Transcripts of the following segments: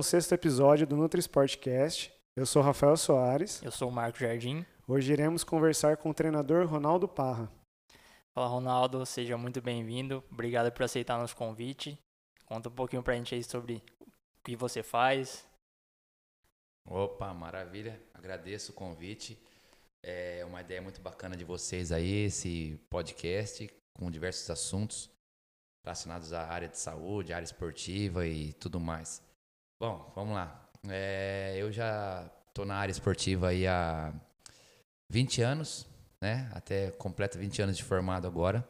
ao sexto episódio do Nutri Sportcast. Eu sou Rafael Soares. Eu sou o Marco Jardim. Hoje iremos conversar com o treinador Ronaldo Parra. Fala, Ronaldo. Seja muito bem-vindo. Obrigado por aceitar nosso convite. Conta um pouquinho pra gente aí sobre o que você faz. Opa, maravilha. Agradeço o convite. É uma ideia muito bacana de vocês aí, esse podcast com diversos assuntos relacionados à área de saúde, área esportiva e tudo mais. Bom, vamos lá. É, eu já estou na área esportiva aí há 20 anos, né? Até completo 20 anos de formado agora.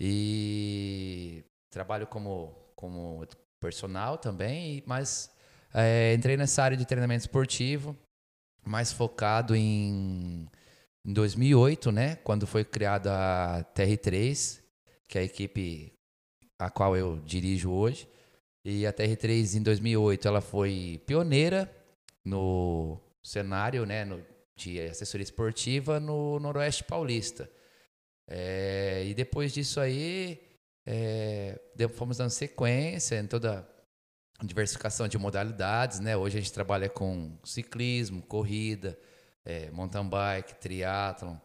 E trabalho como, como personal também, mas é, entrei nessa área de treinamento esportivo, mais focado em, em 2008, né? Quando foi criada a TR3, que é a equipe a qual eu dirijo hoje. E a TR3 em 2008 ela foi pioneira no cenário né, no, de assessoria esportiva no Noroeste Paulista. É, e depois disso aí, é, fomos dando sequência em toda a diversificação de modalidades. Né? Hoje a gente trabalha com ciclismo, corrida, é, mountain bike, triatlon.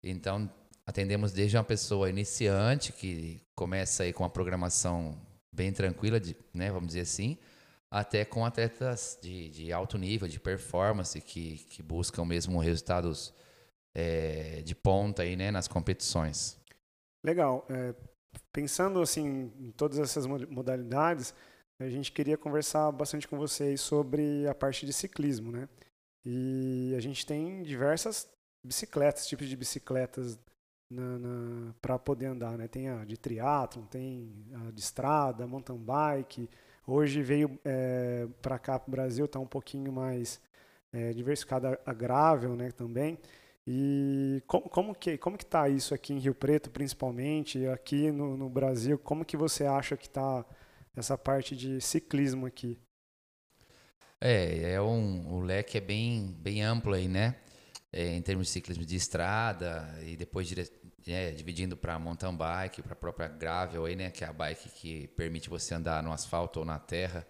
Então, atendemos desde uma pessoa iniciante que começa aí com uma programação bem tranquila, de, né, vamos dizer assim, até com atletas de, de alto nível, de performance, que, que buscam mesmo resultados é, de ponta aí, né, nas competições. Legal. É, pensando assim em todas essas modalidades, a gente queria conversar bastante com vocês sobre a parte de ciclismo, né? E a gente tem diversas bicicletas, tipos de bicicletas para poder andar, né? Tem a de triatlon, tem a de estrada, mountain bike. Hoje veio é, para cá para o Brasil, está um pouquinho mais é, diversificada a gravel, né? Também. E como, como que como que está isso aqui em Rio Preto, principalmente aqui no, no Brasil? Como que você acha que está essa parte de ciclismo aqui? É, é um, o leque é bem, bem amplo aí, né? É, em termos de ciclismo de estrada e depois é, dividindo para mountain bike, para a própria gravel aí, né, que é a bike que permite você andar no asfalto ou na terra.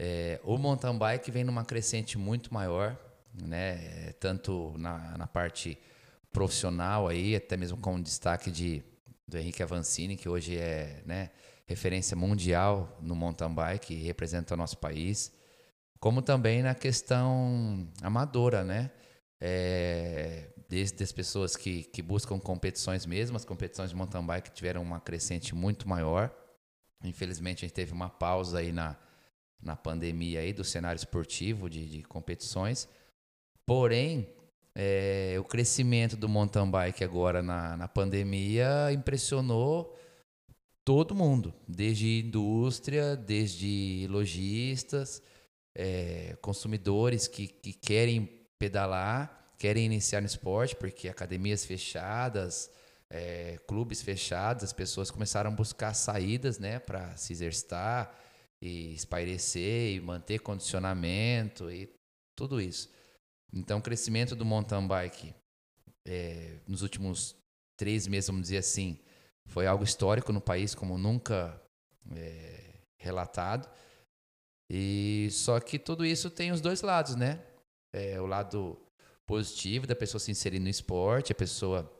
É, o mountain bike vem numa crescente muito maior, né, tanto na, na parte profissional aí, até mesmo com destaque de do Henrique Avancini, que hoje é, né, referência mundial no mountain bike e representa o nosso país, como também na questão amadora, né? É, desde as pessoas que, que buscam competições mesmo, as competições de mountain bike tiveram uma crescente muito maior. Infelizmente a gente teve uma pausa aí na, na pandemia aí do cenário esportivo de, de competições. Porém, é, o crescimento do mountain bike agora na, na pandemia impressionou todo mundo, desde indústria, desde lojistas, é, consumidores que, que querem pedalar querem iniciar no esporte, porque academias fechadas, é, clubes fechados, as pessoas começaram a buscar saídas né, para se exercitar e espairecer e manter condicionamento e tudo isso. Então, o crescimento do mountain bike é, nos últimos três meses, vamos dizer assim, foi algo histórico no país, como nunca é, relatado. E só que tudo isso tem os dois lados, né? É, o lado positivo da pessoa se inserir no esporte, a pessoa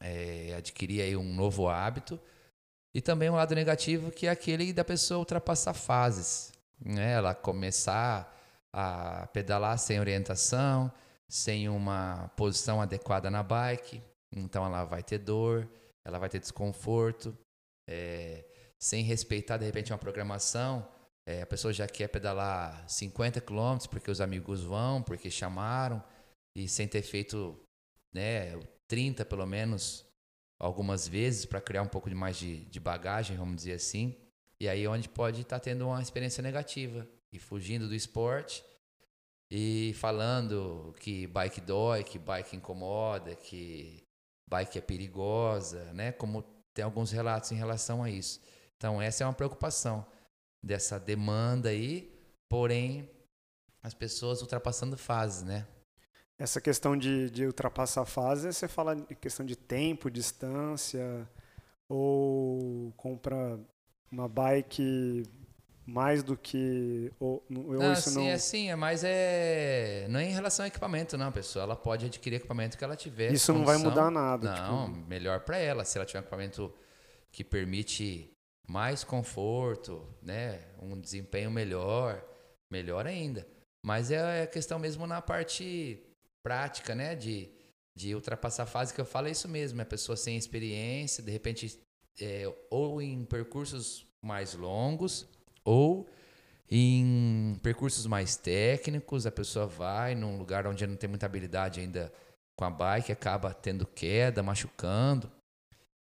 é, adquirir aí um novo hábito. E também um lado negativo que é aquele da pessoa ultrapassar fases. Né? Ela começar a pedalar sem orientação, sem uma posição adequada na bike. Então ela vai ter dor, ela vai ter desconforto, é, sem respeitar de repente uma programação. É, a pessoa já quer pedalar 50 km porque os amigos vão, porque chamaram e sem ter feito né, 30 pelo menos algumas vezes para criar um pouco de mais de, de bagagem, vamos dizer assim. E aí onde pode estar tá tendo uma experiência negativa e fugindo do esporte e falando que bike dói, que bike incomoda, que bike é perigosa, né? Como tem alguns relatos em relação a isso. Então essa é uma preocupação dessa demanda aí, porém as pessoas ultrapassando fases, né? Essa questão de, de ultrapassar a fase, você fala em questão de tempo, distância, ou compra uma bike mais do que ou, ou não, isso sim, não é sim, é mais é não é em relação ao equipamento, não, pessoa. Ela pode adquirir equipamento que ela tiver. Isso não vai mudar nada. Não, tipo... melhor para ela. Se ela tiver um equipamento que permite mais conforto, né, um desempenho melhor, melhor ainda. Mas é a questão mesmo na parte prática, né, de, de ultrapassar a fase que eu falo é isso mesmo, é a pessoa sem experiência, de repente é, ou em percursos mais longos ou em percursos mais técnicos, a pessoa vai num lugar onde não tem muita habilidade ainda com a bike, acaba tendo queda, machucando.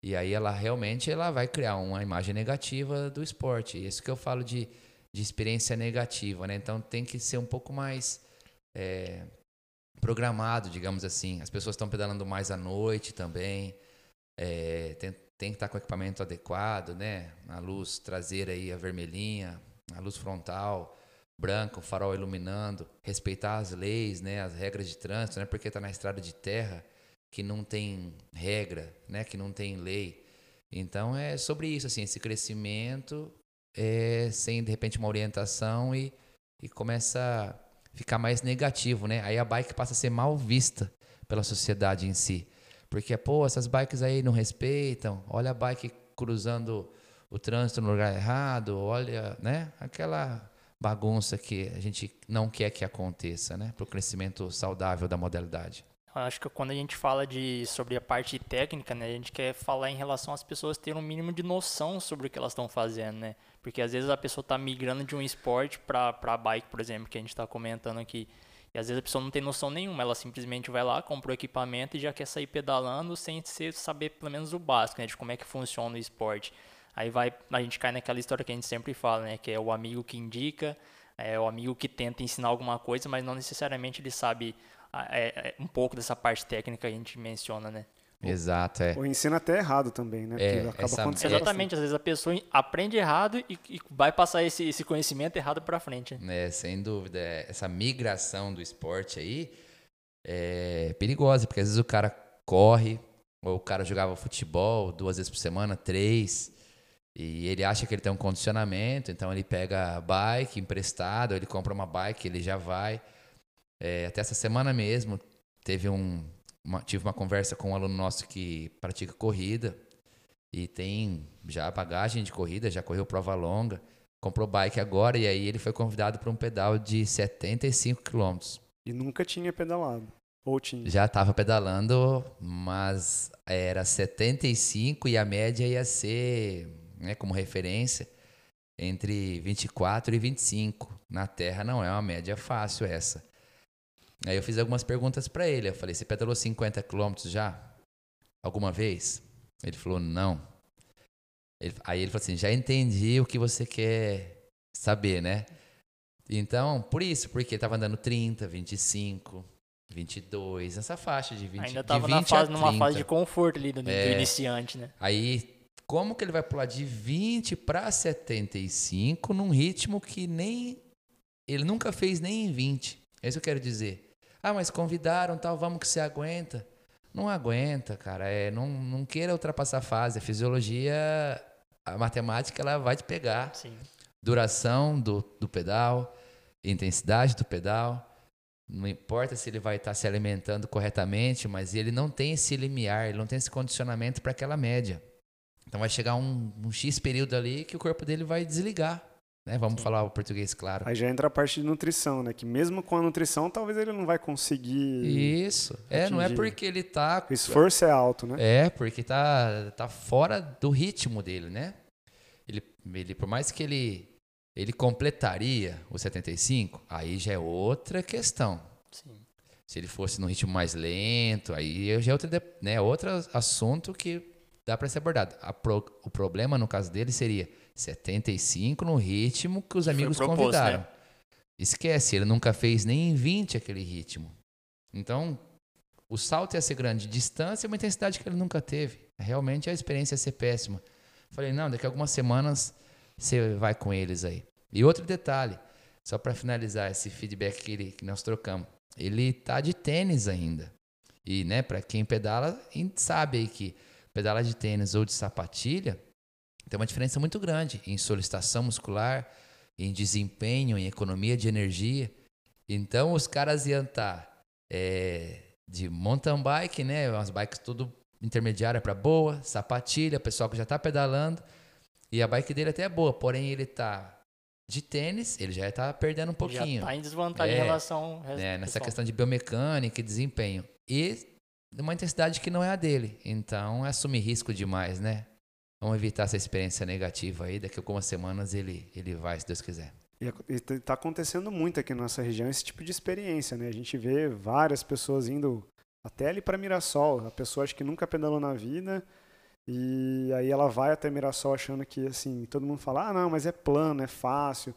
E aí ela realmente ela vai criar uma imagem negativa do esporte. Isso que eu falo de, de experiência negativa, né? Então tem que ser um pouco mais é, programado, digamos assim. As pessoas estão pedalando mais à noite também. É, tem, tem que estar com o equipamento adequado, né? A luz traseira aí, a vermelhinha, a luz frontal, branca, o farol iluminando, respeitar as leis, né? As regras de trânsito, né? Porque está na estrada de terra que não tem regra, né? Que não tem lei. Então é sobre isso, assim, esse crescimento é, sem de repente uma orientação e, e começa a ficar mais negativo, né? Aí a bike passa a ser mal vista pela sociedade em si. Porque, pô, essas bikes aí não respeitam, olha a bike cruzando o trânsito no lugar errado, olha, né? Aquela bagunça que a gente não quer que aconteça, né? Para o crescimento saudável da modalidade. Acho que quando a gente fala de, sobre a parte técnica, né, a gente quer falar em relação às pessoas terem um mínimo de noção sobre o que elas estão fazendo, né? Porque às vezes a pessoa está migrando de um esporte para a bike, por exemplo, que a gente está comentando aqui. E às vezes a pessoa não tem noção nenhuma, ela simplesmente vai lá, compra o equipamento e já quer sair pedalando sem saber pelo menos o básico, né, de como é que funciona o esporte. Aí vai, a gente cai naquela história que a gente sempre fala, né, que é o amigo que indica, é o amigo que tenta ensinar alguma coisa, mas não necessariamente ele sabe é, é um pouco dessa parte técnica que a gente menciona, né? Exato, é. Ou ensina até errado também, né? É, Porque acaba essa, acontecendo Exatamente, às vezes a pessoa aprende errado e, e vai passar esse, esse conhecimento errado para frente. É, sem dúvida. É, essa migração do esporte aí é perigosa, porque às vezes o cara corre, ou o cara jogava futebol duas vezes por semana, três, e ele acha que ele tem um condicionamento, então ele pega bike emprestado, ele compra uma bike, ele já vai. É, até essa semana mesmo, teve um, uma, tive uma conversa com um aluno nosso que pratica corrida e tem já bagagem de corrida, já correu prova longa, comprou bike agora e aí ele foi convidado para um pedal de 75 quilômetros. E nunca tinha pedalado. Ou tinha? Já estava pedalando, mas era 75 e a média ia ser, né, como referência, entre 24 e 25. Na Terra não é uma média fácil essa. Aí eu fiz algumas perguntas para ele. Eu falei: Você pedalou 50 quilômetros já? Alguma vez? Ele falou: Não. Ele, aí ele falou assim: Já entendi o que você quer saber, né? Então, por isso, porque estava andando 30, 25, 22, nessa faixa de 20 Ainda estava na fase, numa fase de conforto ali do, do é, iniciante, né? Aí, como que ele vai pular de 20 para 75 num ritmo que nem ele nunca fez nem em 20? É isso que eu quero dizer. Ah, mas convidaram, tal, vamos que você aguenta. Não aguenta, cara. É, não, não queira ultrapassar a fase. A fisiologia, a matemática, ela vai te pegar. Sim. Duração do, do pedal, intensidade do pedal. Não importa se ele vai estar se alimentando corretamente, mas ele não tem esse limiar, ele não tem esse condicionamento para aquela média. Então vai chegar um, um X período ali que o corpo dele vai desligar. Né? Vamos Sim. falar o português claro. Aí já entra a parte de nutrição, né? Que mesmo com a nutrição, talvez ele não vai conseguir. Isso. Atingir. É, não é porque ele tá. O esforço é alto, né? É, porque tá, tá fora do ritmo dele, né? Ele, ele, por mais que ele, ele completaria o 75, aí já é outra questão. Sim. Se ele fosse no ritmo mais lento, aí já é outro, né, outro assunto que dá para ser abordado. Pro, o problema, no caso dele, seria 75 no ritmo que os amigos proposto, convidaram. Né? Esquece, ele nunca fez nem em 20 aquele ritmo. Então, o salto ia ser grande. Distância é uma intensidade que ele nunca teve. Realmente a experiência ia ser péssima. Falei, não, daqui a algumas semanas você vai com eles aí. E outro detalhe, só para finalizar esse feedback que, ele, que nós trocamos. Ele tá de tênis ainda. E, né, para quem pedala, sabe aí que pedala de tênis ou de sapatilha, tem uma diferença muito grande em solicitação muscular, em desempenho, em economia de energia. Então os caras iam estar tá, é, de mountain bike, né? Umas bikes tudo intermediária para boa, sapatilha, pessoal que já está pedalando. E a bike dele até é boa, porém ele tá de tênis, ele já está perdendo um pouquinho. Já está em desvantagem é, em relação ao é, Nessa questão de biomecânica e desempenho. E uma intensidade que não é a dele. Então, é assumir risco demais, né? Vamos evitar essa experiência negativa aí. Daqui a algumas semanas ele, ele vai, se Deus quiser. E está acontecendo muito aqui na nossa região esse tipo de experiência, né? A gente vê várias pessoas indo até ali para Mirassol. A pessoa acho que nunca pedalou na vida e aí ela vai até Mirassol achando que, assim, todo mundo fala, ah, não, mas é plano, é fácil.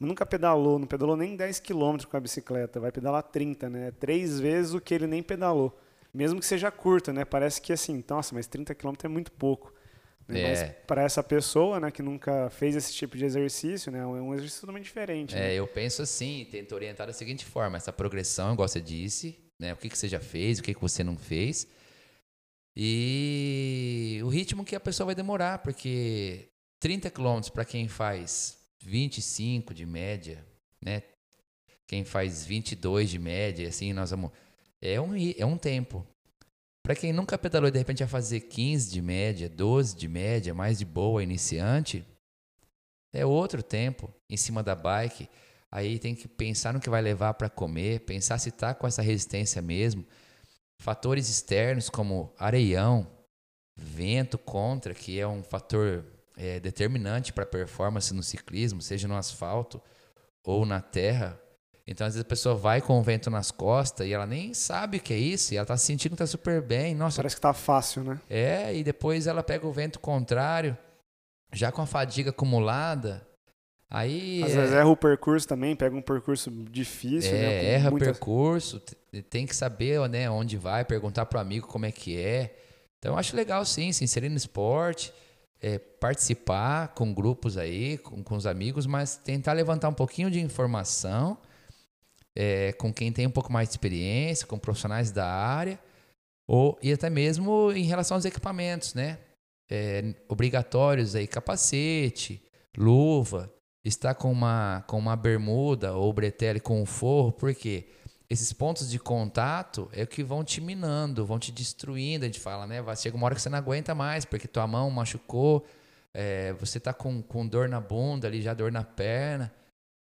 Nunca pedalou, não pedalou nem 10 km com a bicicleta, vai pedalar 30, né? Três vezes o que ele nem pedalou. Mesmo que seja curta, né? Parece que assim, nossa, mas 30 km é muito pouco. Né? É. Mas para essa pessoa, né, que nunca fez esse tipo de exercício, né, é um exercício totalmente diferente. É, né? eu penso assim, tento orientar da seguinte forma: essa progressão, igual você disse, né, o que, que você já fez, o que, que você não fez e o ritmo que a pessoa vai demorar, porque 30 km para quem faz 25 de média, né? Quem faz 22 de média, assim, nós vamos é um é um tempo. Para quem nunca pedalou e de repente vai fazer 15 de média, 12 de média, mais de boa iniciante, é outro tempo em cima da bike. Aí tem que pensar no que vai levar para comer, pensar se tá com essa resistência mesmo. Fatores externos como areião, vento contra, que é um fator é, determinante para a performance no ciclismo, seja no asfalto ou na terra. Então, às vezes a pessoa vai com o vento nas costas e ela nem sabe o que é isso, e ela está se sentindo que está super bem. Nossa, Parece que está fácil, né? É, e depois ela pega o vento contrário, já com a fadiga acumulada, Aí, Às é... vezes erra o percurso também, pega um percurso difícil. É, né, erra o percurso, tem que saber né, onde vai, perguntar para o amigo como é que é. Então, eu acho legal sim, se inserir no esporte, é, participar com grupos aí, com, com os amigos, mas tentar levantar um pouquinho de informação é, com quem tem um pouco mais de experiência, com profissionais da área, ou, e até mesmo em relação aos equipamentos, né? É, obrigatórios aí, capacete, luva, está com uma, com uma bermuda ou bretelle com um forro, porque esses pontos de contato é o que vão te minando, vão te destruindo. A gente fala, né? Chega uma hora que você não aguenta mais, porque tua mão machucou, é, você está com, com dor na bunda, ali já dor na perna,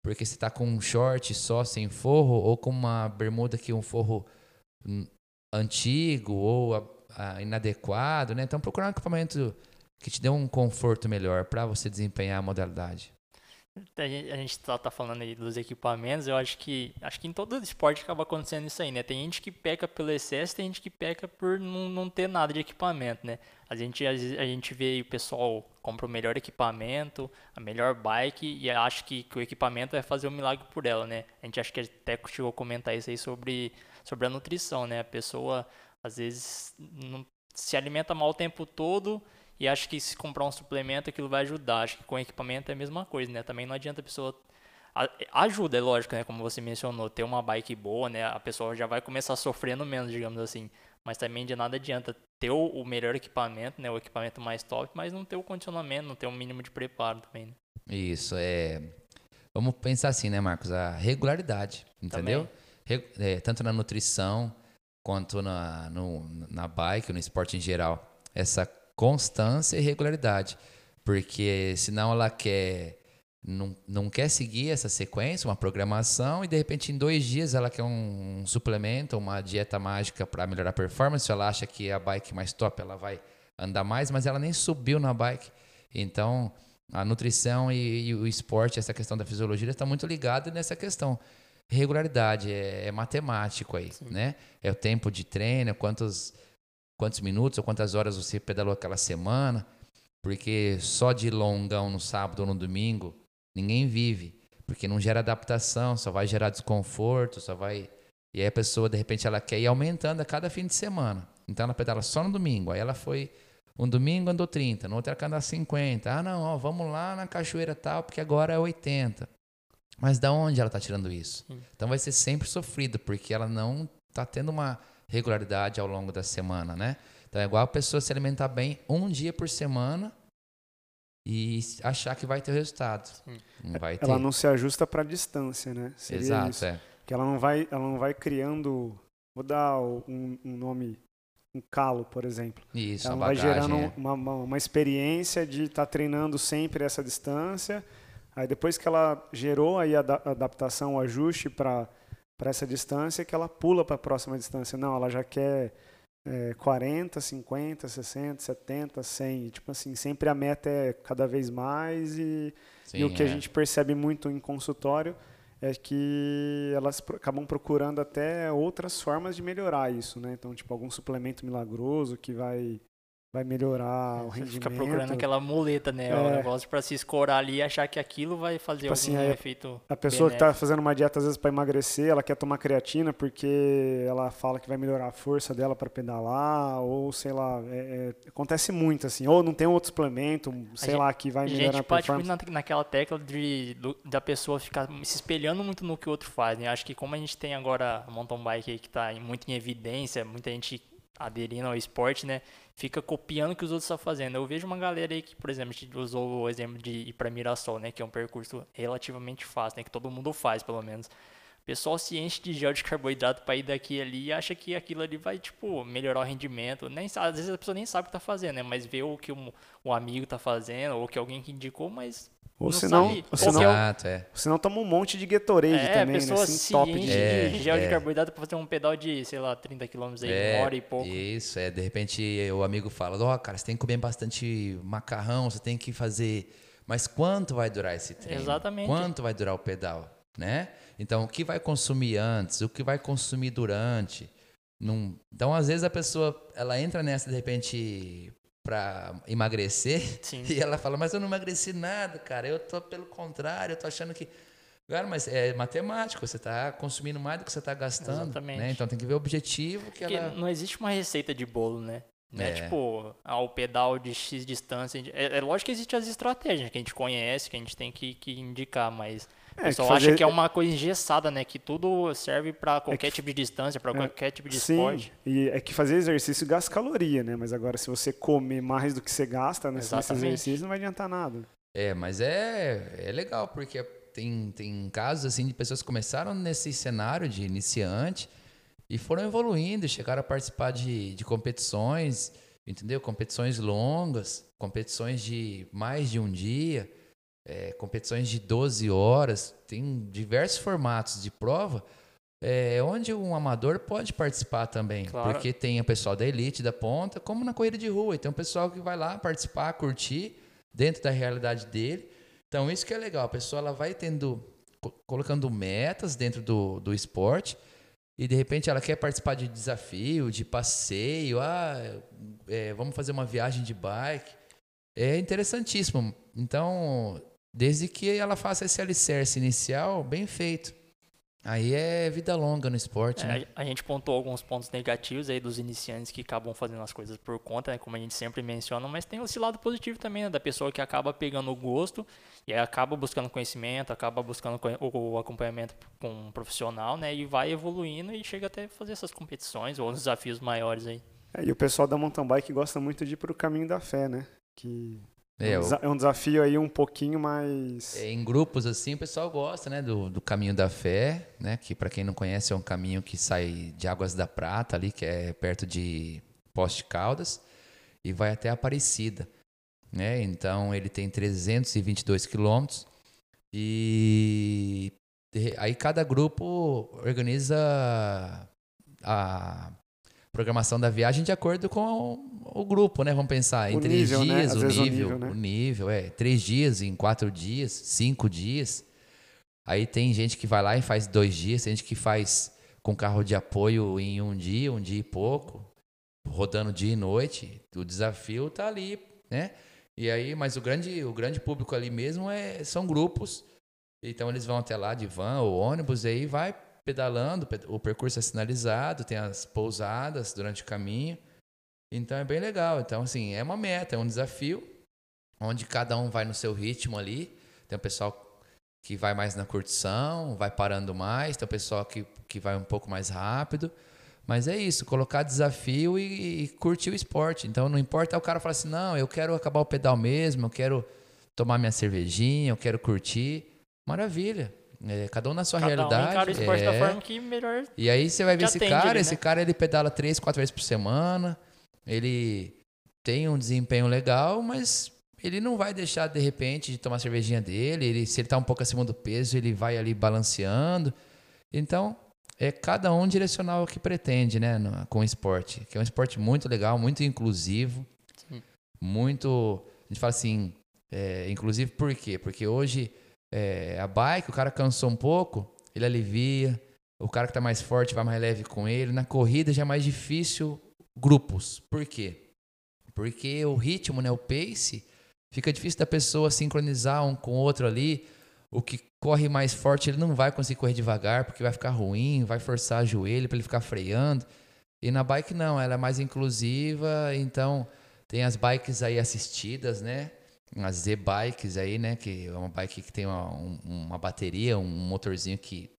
porque você está com um short só sem forro, ou com uma bermuda que um forro antigo ou a, a inadequado, né? Então procurar um equipamento que te dê um conforto melhor para você desempenhar a modalidade. A gente está tá falando aí dos equipamentos, eu acho que acho que em todo esporte acaba acontecendo isso aí, né? Tem gente que peca pelo excesso, tem gente que peca por não, não ter nada de equipamento, né? A gente, a, a gente vê o pessoal compra o melhor equipamento, a melhor bike e acha que, que o equipamento vai fazer um milagre por ela, né? A gente acha que até chegou a comentar isso aí sobre, sobre a nutrição, né? A pessoa às vezes não, se alimenta mal o tempo todo e acho que se comprar um suplemento aquilo vai ajudar. Acho que com equipamento é a mesma coisa, né? Também não adianta a pessoa ajuda, é lógico, né? Como você mencionou, ter uma bike boa, né? A pessoa já vai começar sofrendo menos, digamos assim. Mas também de nada adianta ter o melhor equipamento, né? O equipamento mais top, mas não ter o condicionamento, não ter um mínimo de preparo também. Né? Isso é. Vamos pensar assim, né, Marcos? A regularidade, entendeu? É, tanto na nutrição quanto na, no, na bike, no esporte em geral. Essa constância e regularidade. Porque senão ela quer não, não quer seguir essa sequência, uma programação, e de repente em dois dias ela quer um, um suplemento, uma dieta mágica para melhorar a performance. Ela acha que a bike mais top ela vai andar mais, mas ela nem subiu na bike. Então a nutrição e, e o esporte, essa questão da fisiologia, está muito ligada nessa questão. Regularidade, é, é matemático aí, Sim. né? É o tempo de treino, quantos quantos minutos ou quantas horas você pedalou aquela semana, porque só de longão no sábado ou no domingo ninguém vive, porque não gera adaptação, só vai gerar desconforto, só vai. E aí a pessoa, de repente, ela quer ir aumentando a cada fim de semana. Então ela pedala só no domingo. Aí ela foi. Um domingo andou 30, no outro ela quer andar 50. Ah, não, ó, vamos lá na cachoeira tal, porque agora é 80. Mas da onde ela está tirando isso? Então vai ser sempre sofrido, porque ela não está tendo uma regularidade ao longo da semana, né? Então é igual a pessoa se alimentar bem um dia por semana e achar que vai ter resultado. Não vai ter. Ela não se ajusta para a distância, né? Seria Exato, isso. é. Que ela não vai, ela não vai criando, vou dar um, um nome, um calo, por exemplo. Isso, ela vai bagagem. gerando é. uma, uma, uma experiência de estar treinando sempre essa distância. Aí depois que ela gerou aí a ada- adaptação, o ajuste para para essa distância, que ela pula para a próxima distância. Não, ela já quer é, 40, 50, 60, 70, 100. E, tipo assim, sempre a meta é cada vez mais e, e o Sim, que a é. gente percebe muito em consultório é que elas acabam procurando até outras formas de melhorar isso, né? Então, tipo, algum suplemento milagroso que vai, vai melhorar o Você rendimento. fica procurando aquela muleta, né? O É. negócio pra se escorar ali e achar que aquilo vai fazer Tipo assim, algum aí efeito. A pessoa que está benéfico. fazendo uma dieta às vezes para emagrecer, ela quer tomar creatina porque ela fala que vai melhorar a força dela para pedalar, ou sei lá, é- é- acontece muito assim, ou não tem outro suplemento, sei gente- lá, que vai A melhorar a gente bate performance. muito na, naquela tecla de, do- da pessoa ficar se espelhando muito no que o outro faz, né? Acho que como a gente tem agora a mountain bike aí que tá em- muito em evidência, muita gente aderindo ao esporte, né? Fica copiando o que os outros estão fazendo. Eu vejo uma galera aí que, por exemplo, a gente usou o exemplo de ir para Mirassol, né? Que é um percurso relativamente fácil, né? Que todo mundo faz, pelo menos. O pessoal se enche de gel de carboidrato para ir daqui e ali e acha que aquilo ali vai, tipo, melhorar o rendimento. Nem, às vezes a pessoa nem sabe o que tá fazendo, né? Mas vê o que o, o amigo tá fazendo, ou que alguém que indicou, mas Ou não senão, sabe. ou senão, Exato, é. senão toma um monte de Gatorade é, a também, né? Assim, se top enche de... É, de gel de é. carboidrato pra fazer um pedal de, sei lá, 30 km aí, É, uma hora e pouco. Isso, é. De repente o amigo fala: Ó, cara, você tem que comer bastante macarrão, você tem que fazer. Mas quanto vai durar esse treino? Exatamente. Quanto vai durar o pedal? Né? Então, o que vai consumir antes? O que vai consumir durante? Não... Então, às vezes a pessoa ela entra nessa de repente para emagrecer Sim. e ela fala: Mas eu não emagreci nada, cara. Eu tô pelo contrário, eu tô achando que. Cara, mas é matemático, você está consumindo mais do que você está gastando. Exatamente. Né? Então tem que ver o objetivo que Porque ela. não existe uma receita de bolo, né? Não é, É. tipo, ah, o pedal de X distância. É, é lógico que existem as estratégias que a gente conhece, que a gente tem que, que indicar, mas o É, pessoal que acha fazer- que é uma coisa engessada, né? Que tudo serve pra qualquer que- tipo de distância, pra é, qualquer tipo de Sim, esporte. e é que fazer exercício gasta caloria, né? Mas agora se você comer mais do que você gasta nesse, nesse Exatamente. exercício, não vai adiantar nada. É, mas é, é legal, porque tem, tem casos assim de pessoas que começaram nesse cenário de iniciante e foram evoluindo, chegaram a participar de, de competições, entendeu? Competições longas, competições de mais de um dia, é, competições de 12 horas, tem diversos formatos de prova. É, onde um amador pode participar também, Claro. porque tem o pessoal da elite, da ponta, como na corrida de rua, e tem um pessoal que vai lá participar, curtir, dentro da realidade dele. Então, isso que é legal. A pessoa ela vai tendo, co- colocando metas dentro do, do esporte e, de repente, ela quer participar de desafio, de passeio. Ah, é, vamos fazer uma viagem de bike. É interessantíssimo. Então, desde que ela faça esse alicerce inicial, bem feito. Aí é vida longa no esporte, né? É, a a gente pontuou alguns pontos negativos aí dos iniciantes que acabam fazendo as coisas por conta, né, como a gente sempre menciona, mas tem esse lado positivo também, né, da pessoa que acaba pegando o gosto e aí acaba buscando conhecimento, acaba buscando o, o acompanhamento com um profissional, né, e vai evoluindo e chega até fazer essas competições ou desafios maiores aí. É, e o pessoal da mountain bike gosta muito de ir pro caminho da fé, né? Que é, É, um, desa- é um desafio aí um pouquinho mais. É, em grupos assim, o pessoal gosta, né, do, do caminho da fé, né, que para quem não conhece é um caminho que sai de Águas da Prata ali, que é perto de Poste Caldas, e vai até Aparecida, né? Então ele tem 322 quilômetros e aí cada grupo organiza a programação da viagem de acordo com o, o grupo, né? Vamos pensar em O três nível, né? dias, Às o, vezes o nível, nível, né? o nível, é três dias, em quatro dias, cinco dias. Aí tem gente que vai lá e faz dois dias, tem gente que faz com carro de apoio em um dia, um dia e pouco, rodando dia e noite. O desafio tá ali, né? E aí, mas o grande, o grande público ali mesmo é, são grupos. Então eles vão até lá de van ou ônibus e aí vai pedalando, pe- o percurso é sinalizado, tem as pousadas durante o caminho. Então é bem legal. Então, assim, é uma meta, é um desafio, onde cada um vai no seu ritmo ali. Tem o pessoal que vai mais na curtição, vai parando mais, tem o pessoal que, que vai um pouco mais rápido. Mas é isso, colocar desafio e, e curtir o esporte. Então não importa o cara falar assim, não, eu quero acabar o pedal mesmo, eu quero tomar minha cervejinha, eu quero curtir. Maravilha. É, cada um na sua Cada realidade. um encara o esporte é. da forma que melhor. E aí você vai ver esse cara, ele, esse né? cara ele pedala três, quatro vezes por semana, ele tem um desempenho legal, mas ele não vai deixar de repente de tomar a cervejinha dele, ele, se ele tá um pouco acima do peso, ele vai ali balanceando. Então, é cada um direcional o que pretende, né, no- com o esporte, que é um esporte muito legal, muito inclusivo, Sim. muito, a gente fala assim, é, inclusive por quê? Porque hoje é, a bike, o cara cansou um pouco, ele alivia, o cara que tá mais forte vai mais leve com ele. Na corrida já é mais difícil grupos. Por quê? Porque o ritmo, né, o pace, fica difícil da pessoa sincronizar um com o outro ali. O que corre mais forte, ele não vai conseguir correr devagar, porque vai ficar ruim, vai forçar o joelho para ele ficar freando. E na bike não, ela é mais inclusiva, então tem as bikes aí assistidas, né? As Z-bikes aí, né? Que é uma bike que tem uma, um- uma bateria, um motorzinho que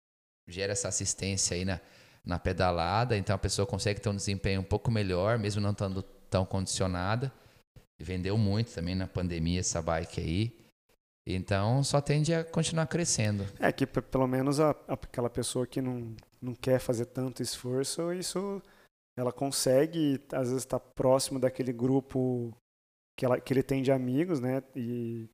gera essa assistência aí na, na pedalada. Então a pessoa consegue ter um desempenho um pouco melhor, mesmo não estando tão condicionada. Vendeu muito também na pandemia essa bike aí. Então só tende a continuar crescendo. É que pelo menos a- aquela pessoa que não, não quer fazer tanto esforço, isso ela consegue, às vezes, estar próximo daquele grupo que, ela, que ele tem de amigos, né? E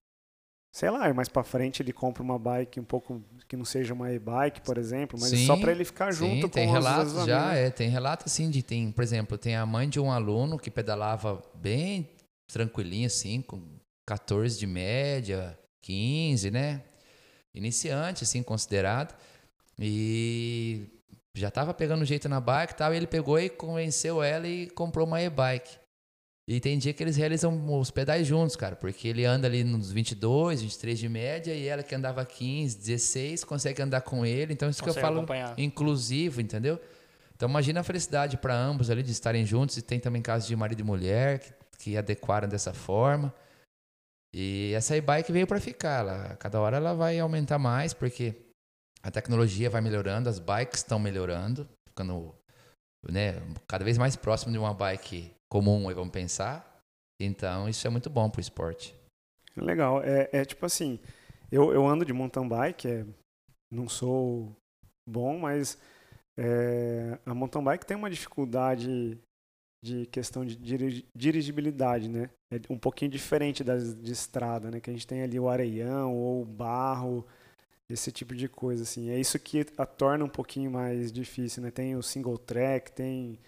sei lá, mais pra frente ele compra uma bike um pouco que não seja uma e-bike, por exemplo, mas Sim, só pra ele ficar junto Sim, tem com os- relatos os já, é, tem relato assim de tem, por exemplo, tem a mãe de um aluno que pedalava bem tranquilinho assim, com 14 de média, 15, né? Iniciante assim, considerado. E já tava pegando jeito na bike tal, e ele pegou e convenceu ela e comprou uma e-bike. E tem dia que eles realizam os pedais juntos, cara, porque ele anda ali nos 22, 23 de média e ela que andava 15, 16, consegue andar com ele. Então isso que eu Consegue falo acompanhar. inclusivo, entendeu? Então imagina a felicidade para ambos ali de estarem juntos e tem também casos de marido e mulher que, que adequaram dessa forma. E essa e-bike veio para ficar, ela, cada hora ela vai aumentar mais porque a tecnologia vai melhorando, as bikes estão melhorando, ficando né, cada vez mais próximo de uma bike comum, vamos pensar. Então isso é muito bom pro esporte. Legal. É, é tipo assim, eu, eu ando de mountain bike, é, não sou bom, mas é, a mountain bike tem uma dificuldade de questão de diri- dirigibilidade, né? É um pouquinho diferente das de estrada, né? Que a gente tem ali o areião ou o barro, esse tipo de coisa, assim. É isso que a torna um pouquinho mais difícil, né? Tem o single track, tem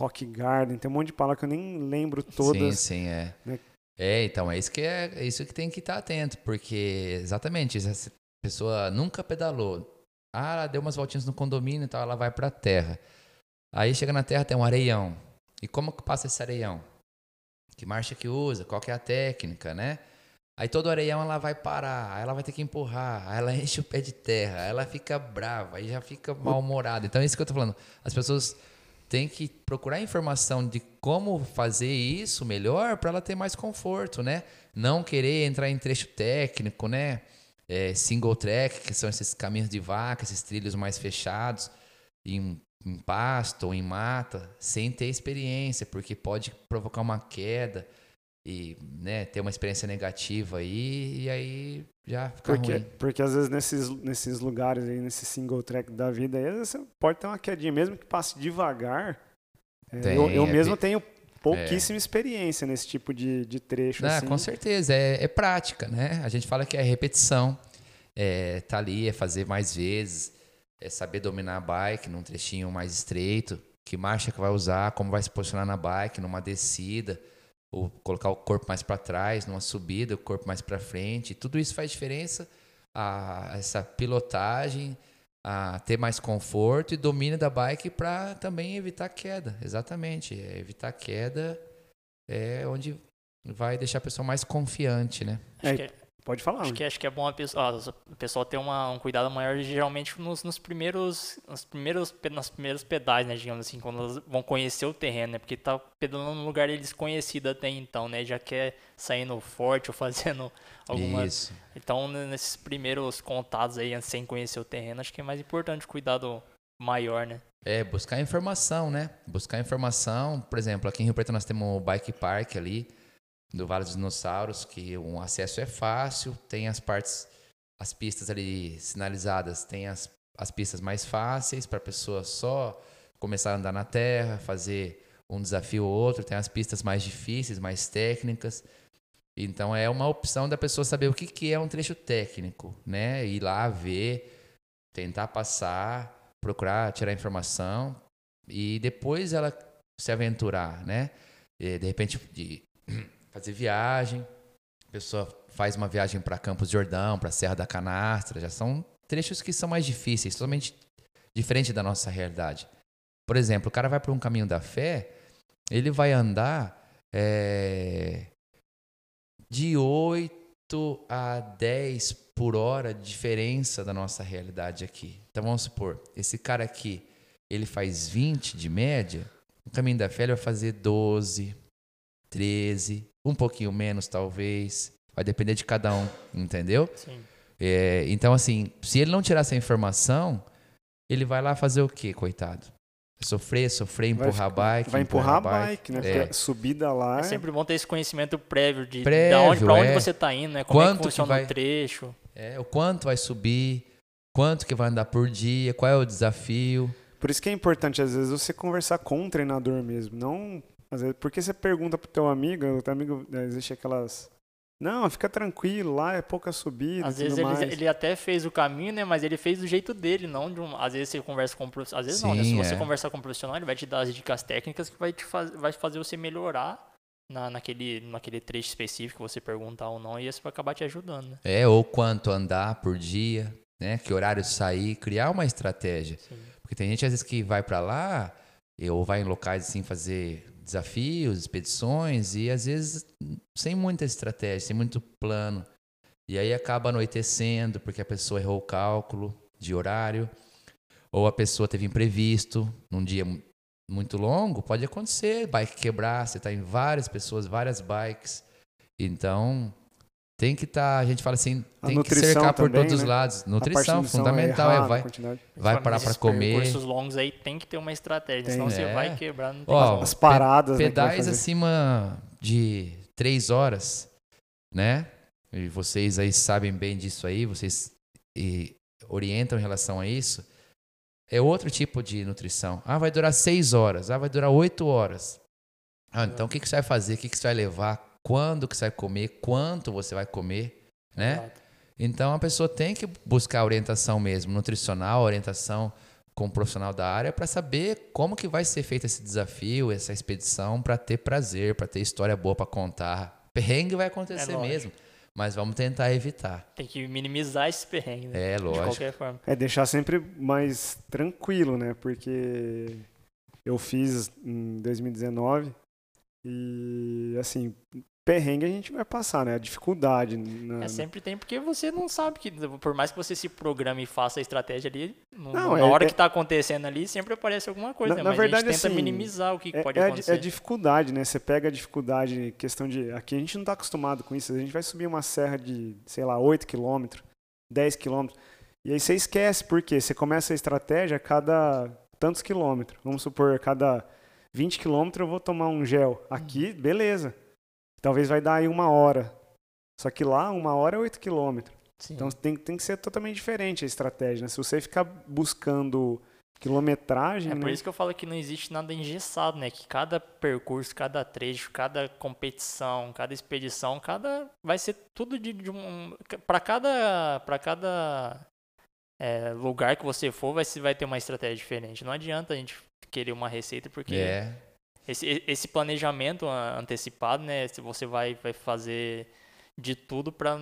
rock garden, tem um monte de palavra que eu nem lembro todas. Sim, sim, é. né? É, então é isso que é, é isso que tem que estar atento, porque exatamente, essa pessoa nunca pedalou. Ah, ela deu umas voltinhas no condomínio e tal, ela vai pra terra. Aí chega na terra tem um areião. E como que passa esse areião? Que marcha que usa? Qual que é a técnica, né? Aí todo areião ela vai parar, aí ela vai ter que empurrar, aí ela enche o pé de terra, aí ela fica brava, aí já fica mal-humorada. Então é isso que eu tô falando. As pessoas têm que procurar informação de como fazer isso melhor para ela ter mais conforto, né? Não querer entrar em trecho técnico, né? É, single track, que são esses caminhos de vaca, esses trilhos mais fechados, em, em pasto ou em mata, sem ter experiência, porque pode provocar uma queda e né, ter uma experiência negativa aí, e aí já fica Porque, ruim. porque às vezes nesses, nesses lugares aí, nesse single track da vida aí, às vezes você pode ter uma quedinha, mesmo que passe devagar. É, Tem, eu eu é mesmo pe- tenho pouquíssima experiência nesse tipo de, de trecho. Ah, assim. com certeza, é, é prática, né? A gente fala que é repetição, é tá ali, é fazer mais vezes, é saber dominar a bike num trechinho mais estreito, que marcha que vai usar, como vai se posicionar na bike, numa descida, ou colocar o corpo mais para trás, numa subida, o corpo mais para frente. Tudo isso faz diferença a essa pilotagem, a ter mais conforto e domínio da bike para também evitar queda. Exatamente, é, evitar queda é onde vai deixar a pessoa mais confiante, né? É, Acho que é- Pode falar. Acho que, acho que é bom a pessoa, o pessoal ter uma, um cuidado maior geralmente nos, nos primeiros, nos primeiros, nas primeiros pedais, né, digamos assim, quando elas vão conhecer o terreno, né, porque tá pedalando num lugar desconhecido até então, né, já quer saindo forte ou fazendo alguma... Isso. Então, nesses primeiros contatos aí, sem conhecer o terreno, acho que é mais importante o cuidado maior, né. É, buscar informação, né? Buscar informação. Por exemplo, aqui em Rio Preto nós temos o Bike Park ali. Do Vale dos Dinossauros, que o acesso é fácil, tem as partes, as pistas ali sinalizadas, tem as, as pistas mais fáceis para a pessoa só começar a andar na terra, fazer um desafio ou outro, tem as pistas mais difíceis, mais técnicas. Então é uma opção da pessoa saber o que, que é um trecho técnico, né? Ir lá ver, tentar passar, procurar tirar informação e depois ela se aventurar, né? E, de repente de fazer viagem, a pessoa faz uma viagem para Campos de Jordão, para Serra da Canastra, já são trechos que são mais difíceis, totalmente diferente da nossa realidade. Por exemplo, o cara vai para um caminho da fé, ele vai andar é, de 8 a 10 por hora de diferença da nossa realidade aqui. Então vamos supor, esse cara aqui, ele faz 20 de média, o caminho da fé ele vai fazer 12, 13, um pouquinho menos talvez. Vai depender de cada um, entendeu? Sim. É, então, assim, se ele não tirar essa informação, ele vai lá fazer o quê, coitado? Sofrer, sofrer, empurrar vai, bike. Vai empurrar, a bike, né? É. subida lá. É sempre bom ter esse conhecimento prévio de, prévio, de onde, pra onde é. você está indo, né? Como quanto é que funciona que vai, o trecho. É, o quanto vai subir, quanto que vai andar por dia, qual é o desafio. Por isso que é importante, às vezes, você conversar com o treinador mesmo. Não. Às vezes, porque você pergunta pro teu amigo, o teu amigo, né, existe aquelas não, fica tranquilo, lá é pouca subida. Às vezes ele, ele, até fez o caminho, né? Mas ele fez do jeito dele, não de um. Às vezes você conversa com Às vezes Sim, não, né? Se você é. conversar com um profissional, ele vai te dar as dicas técnicas que vai te faz, vai fazer você melhorar na, naquele, naquele trecho específico você perguntar ou não, e isso vai acabar te ajudando. Né? É, ou quanto andar por dia, né? Que horário sair, criar uma estratégia. Sim. Porque tem gente às vezes que vai para lá, ou vai em locais assim fazer desafios, expedições e às vezes sem muita estratégia, sem muito plano. E aí acaba anoitecendo porque a pessoa errou o cálculo de horário ou a pessoa teve imprevisto num dia muito longo, pode acontecer, bike quebrar, você está em várias pessoas, várias bikes. Então, tem que estar, tá, a gente fala assim, tem que cercar por também, todos os né? lados. Nutrição, fundamental, é, errado, é vai, vai parar para comer. Percursos longos aí tem que ter uma estratégia, tem. senão é. você vai quebrar. Não tem Ó, As paradas, pe né, pedais né, acima de três horas, né? E vocês aí sabem bem disso aí, vocês e, orientam em relação a isso. É outro tipo de nutrição. Ah, vai durar seis horas. Ah, vai durar oito horas. Ah, então o que, que você vai fazer? O que, que você vai levar? Quando que você vai comer, quanto você vai comer, né? Exato. Então a pessoa tem que buscar orientação mesmo, nutricional, orientação com um profissional da área para saber como que vai ser feito esse desafio, essa expedição, para ter prazer, para ter história boa para contar. Perrengue vai acontecer é mesmo, mas vamos tentar evitar. Tem que minimizar esse perrengue, né? É, lógico. De qualquer forma. É deixar sempre mais tranquilo, né? Porque eu fiz em 2019 e assim, perrengue a gente vai passar, né? A dificuldade. Na... É, sempre tem, porque você não sabe que, por mais que você se programe e faça a estratégia ali, no, não, na é, hora é... que está acontecendo ali, sempre aparece alguma coisa, na, né? Mas na verdade, a gente tenta assim, minimizar o que, é, pode é acontecer. É dificuldade, né? Você pega a dificuldade, questão de... Aqui a gente não está acostumado com isso. A gente vai subir uma serra de, sei lá, 8 quilômetros, 10 quilômetros. E aí você esquece, porque você começa a estratégia a cada tantos quilômetros. Vamos supor, a cada 20 quilômetros eu vou tomar um gel. Aqui, uhum. beleza. Talvez vai dar aí uma hora. Só que lá, uma hora é 8 quilômetros. Então tem, tem que ser totalmente diferente a estratégia. Né? Se você ficar buscando quilometragem. É por né? isso que eu falo que não existe nada engessado, né? Que cada percurso, cada trecho, cada competição, cada expedição, cada. Vai ser tudo de, de um. Para cada. Para cada é, lugar que você for, vai, vai ter uma estratégia diferente. Não adianta a gente querer uma receita, porque. É esse, esse planejamento antecipado, né? Você vai, vai fazer de tudo para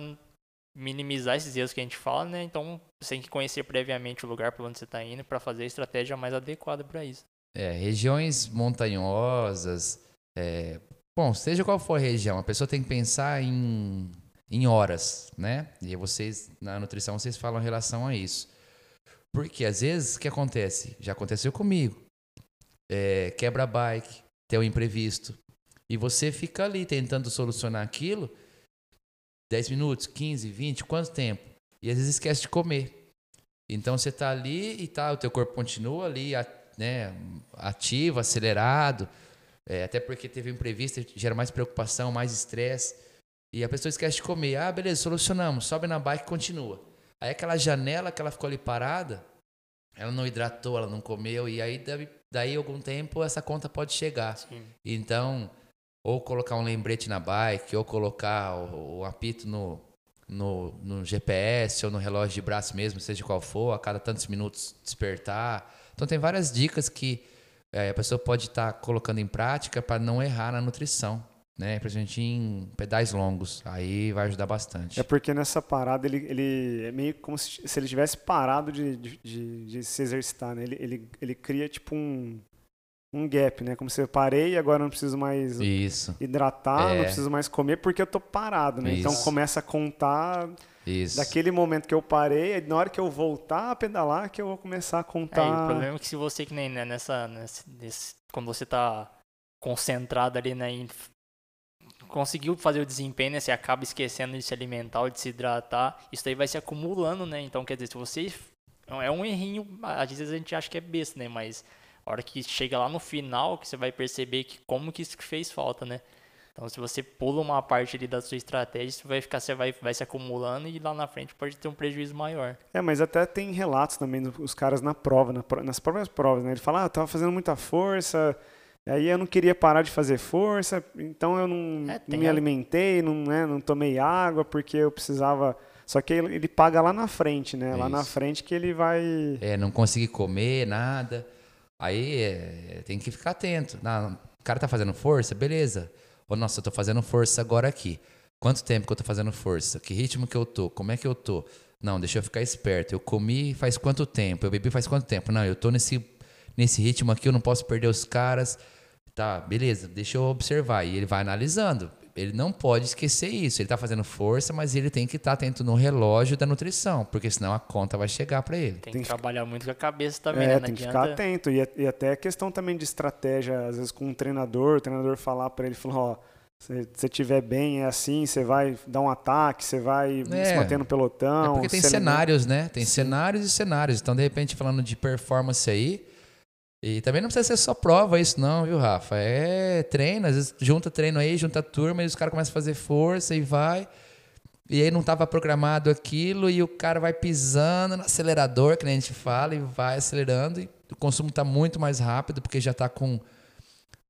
minimizar esses erros que a gente fala, né? Então você tem que conhecer previamente o lugar para onde você está indo para fazer a estratégia mais adequada para isso. É, regiões montanhosas, é, bom, seja qual for a região, a pessoa tem que pensar em, em horas, né? E vocês na nutrição vocês falam em relação a isso. Porque às vezes o que acontece? Já aconteceu comigo. É, quebra bike, ter um imprevisto. E você fica ali tentando solucionar aquilo 10 minutos, 15, 20, quanto tempo? E às vezes esquece de comer. Então você está ali e tá, o teu corpo continua ali, né, ativo, acelerado, É, até porque teve um imprevisto, gera mais preocupação, mais estresse. E a pessoa esquece de comer. Ah, beleza, solucionamos. Sobe na bike e continua. Aí aquela janela que ela ficou ali parada, ela não hidratou, ela não comeu. E aí, daí, daí algum tempo, essa conta pode chegar. Sim. Então, ou colocar um lembrete na bike, ou colocar o, o apito no, no, no, GPS ou no relógio de braço mesmo, seja qual for, a cada tantos minutos despertar. Então, tem várias dicas que é, a pessoa pode estar tá colocando em prática para não errar na nutrição. Né, principalmente em pedais longos, aí vai ajudar bastante. É porque nessa parada ele, ele é meio como se, se ele tivesse parado de, de, de, de se exercitar, né? Ele, ele, ele cria tipo um, um gap, né? Como se eu parei e agora não preciso mais Isso. hidratar, É. não preciso mais comer porque eu tô parado, né? Então Isso. começa a contar Isso. daquele momento que eu parei, aí na hora que eu voltar a pedalar que eu vou começar a É, e o contar. problema é que se você que nem né, nessa, nesse, nesse- quando você tá concentrado ali né, em conseguiu fazer o desempenho, né, você acaba esquecendo de se alimentar ou de se hidratar, isso daí vai se acumulando, né? Então, quer dizer, se você é um errinho, às vezes a gente acha que é besta, né, mas a hora que chega lá no final que você vai perceber que como que isso fez falta, né? Então, se você pula uma parte ali da sua estratégia, isso vai ficar, você vai, vai se acumulando e lá na frente pode ter um prejuízo maior. É, mas até tem relatos também dos caras na prova, na nas próprias provas, né? Ele fala, ah, tava fazendo muita força, aí eu não queria parar de fazer força, então eu não, É, me alimentei, não, né, não tomei água porque eu precisava. Só que ele, ele paga lá na frente, né? Lá na Isso. frente que ele vai. É, não conseguir comer, nada. Aí é, tem que ficar atento. Não, o cara tá fazendo força, beleza. Ou, nossa, eu tô fazendo força agora aqui. Quanto tempo que eu tô fazendo força? Que ritmo que eu tô? Como é que eu tô? Não, deixa eu ficar esperto. Eu comi faz quanto tempo? Eu bebi faz quanto tempo? Não, eu tô nesse, nesse ritmo aqui, eu não posso perder os caras. Tá, beleza, deixa eu observar. E ele vai analisando. Ele não pode esquecer isso. Ele tá fazendo força, mas ele tem que estar atento no relógio da nutrição, porque senão a conta vai chegar para ele. Tem, Tem que que- trabalhar muito com a cabeça também, É, né? Não tem que adianta- ficar atento. E, e até a questão também de estratégia, às vezes com um treinador, o treinador falar pra ele, falar, ó, se você estiver bem, é assim, você vai dar um ataque, você vai se É. manter no pelotão. É porque tem se alimenta- cenários, né? Tem Sim. cenários e cenários. Então, de repente, falando de performance aí. E também não precisa ser só prova isso, não, viu, Rafa? É treino, às vezes junta treino aí, junta turma, e os caras começam a fazer força e vai. E aí não estava programado aquilo, e o cara vai pisando no acelerador, que nem a gente fala, e vai acelerando. E o consumo está muito mais rápido, porque já está com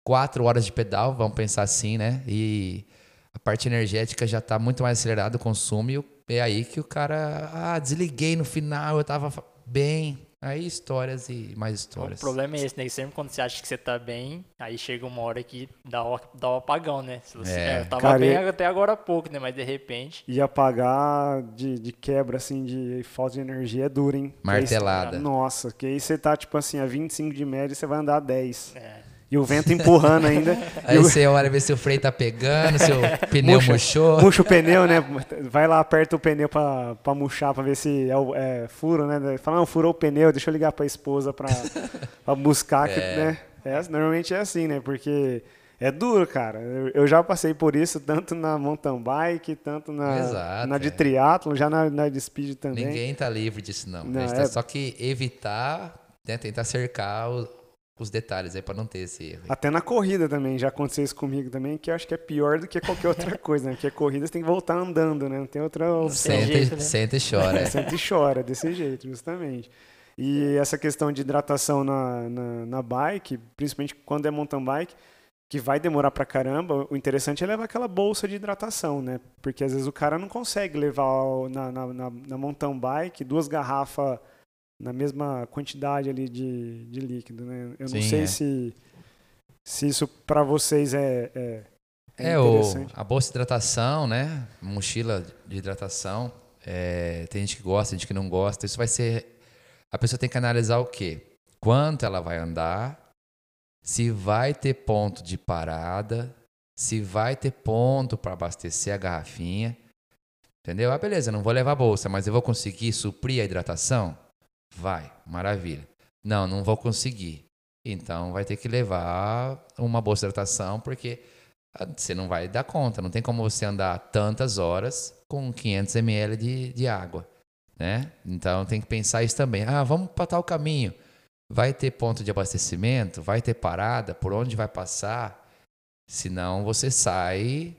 quatro horas de pedal, vamos pensar assim, né? E a parte energética já está muito mais acelerada o consumo, e é aí que o cara, ah, desliguei no final, eu estava bem. Aí histórias e mais O histórias. problema é esse, né? Que Sempre quando você acha que você tá bem, aí chega uma hora que dá o, dá o apagão, né? Se você, É. é, eu tava Cara, bem até agora há pouco, né? Mas de repente. E apagar de, de quebra, assim, de falta de energia é duro, hein? Que aí Martelada. nossa, que aí você tá, tipo assim, a 25 de média e você vai andar a 10. É, E o vento empurrando ainda. Aí o, você olha ver se o freio tá pegando, se o pneu Murcha. murchou. Murcha o pneu, né? Vai lá, aperta o pneu pra, pra murchar, pra ver se é, o- é furo, né? Fala, não, furou o pneu, deixa eu ligar pra esposa pra, pra buscar, que, né? É, normalmente é assim, né? Porque é duro, cara. Eu, já passei por isso, tanto na mountain bike, tanto na, Exato, na de é. triatlo, já na, na de speed também. Ninguém tá livre disso, não. Não, A gente é- tá só que evitar, né, tentar cercar o- os detalhes aí pra não ter esse erro. Até na corrida também, já aconteceu isso comigo também, que eu acho que é pior do que qualquer outra coisa, né? Porque a corrida você tem que voltar andando, né? Não tem outra opção. Senta, jeito, né? senta e chora. é. Sempre chora desse jeito, justamente. E essa questão de hidratação na, na, na bike, principalmente quando é mountain bike, que vai demorar pra caramba, o interessante é levar aquela bolsa de hidratação, né? Porque às vezes o cara não consegue levar na, na, na, na mountain bike duas garrafas na mesma quantidade ali de, de líquido, né? Eu não Sim, sei é. se, se isso pra vocês é, é, é É, o, a bolsa de hidratação, né? Mochila de hidratação. é, tem gente que gosta, tem gente que não gosta. Isso vai ser. A pessoa tem que analisar o quê? Quanto ela vai andar, se vai ter ponto de parada, se vai ter ponto para abastecer a garrafinha. Entendeu? Ah, beleza, não vou levar a bolsa, mas eu vou conseguir suprir a hidratação? Vai, maravilha. Não, não vou conseguir. Então vai ter que levar uma de hidratação, porque ah, você não vai dar conta. Não tem como você andar tantas horas com 500 ml de, de água, né? Então tem que pensar isso também. Ah, vamos para tal caminho. Vai ter ponto de abastecimento? Vai ter parada? Por onde vai passar? Senão você sai,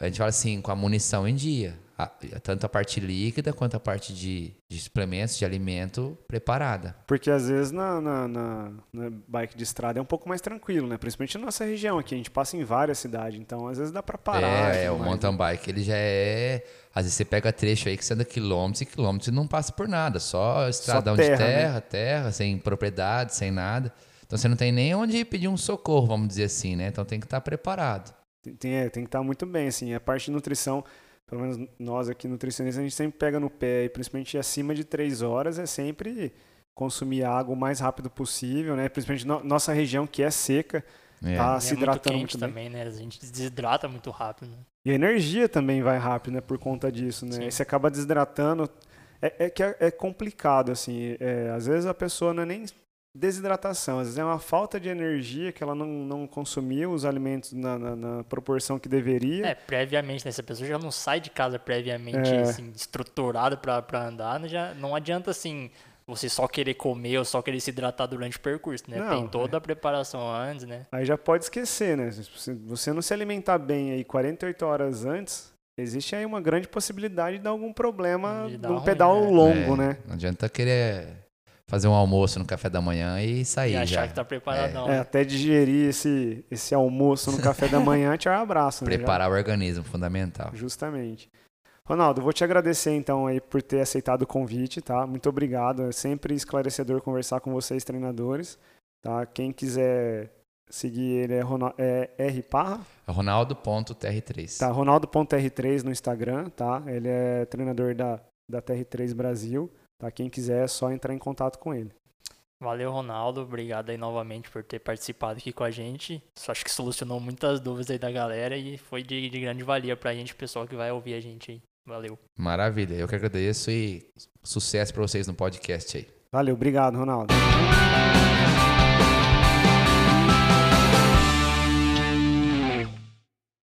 a gente fala assim, com a munição em dia. A- tanto a parte líquida quanto a parte de, de suplementos, de alimento preparada. Porque às vezes na, na, na- na bike de estrada é um pouco mais tranquilo, né? Principalmente na nossa região aqui, a gente passa em várias cidades, então às vezes dá pra parar. é, é, tudo o mountain né? bike ele já é. Às vezes você pega trecho aí que você anda quilômetros e quilômetros e não passa por nada, só estradão terra, de né? terra, terra, sem propriedade, sem nada. Então você não tem nem onde pedir um socorro, vamos dizer assim, né? Então tem que estar preparado. Tem, tem, é, tem que estar muito bem, assim. A parte de nutrição, pelo menos nós aqui nutricionistas, a gente sempre pega no pé, e principalmente acima de três horas, é sempre consumir água o mais rápido possível, né? Principalmente no, nossa região que é seca, É. tá é se muito hidratando quente muito bem. também, né? A gente desidrata muito rápido. Né? E a energia também vai rápido, né? Por conta disso, né? E você acaba desidratando. É, é que é, é complicado, assim. é, às vezes a pessoa não é nem desidratação, às vezes é uma falta de energia que ela não, não consumiu os alimentos na, na- na proporção que deveria. É, previamente, né? Se a pessoa já não sai de casa previamente, É. assim, estruturada pra, pra andar, né, já não adianta, assim, você só querer comer ou só querer se hidratar durante o percurso, né? Não, Tem toda a preparação antes, né? Aí já pode esquecer, né? Se você- não se alimentar bem aí 48 horas antes, existe aí uma grande possibilidade de dar algum problema De um ruim, pedal né? longo, É, né? Não adianta querer fazer um almoço no café da manhã e sair e achar já. que tá preparadão. É, né? até digerir esse, esse almoço no café da manhã, te abraço, né? Já- Preparar o organismo, fundamental. Justamente. Ronaldo, vou te agradecer então aí por ter aceitado o convite, tá? Muito obrigado. É sempre esclarecedor conversar com vocês, treinadores. Tá? Quem quiser seguir ele é, Ronal- é R Parra, Ronaldo.tr3. tá? Ronaldo.r3 no Instagram, tá? Ele é treinador da, da TR3 Brasil. Tá? Quem quiser é só entrar em contato com ele. Valeu, Ronaldo. Obrigado aí novamente por ter participado aqui com a gente. Acho que solucionou muitas dúvidas aí da galera e foi de, de grande valia pra gente, pessoal que vai ouvir a gente aí. Valeu. Maravilha, eu que agradeço e sucesso para vocês no podcast aí. Valeu, obrigado, Ronaldo.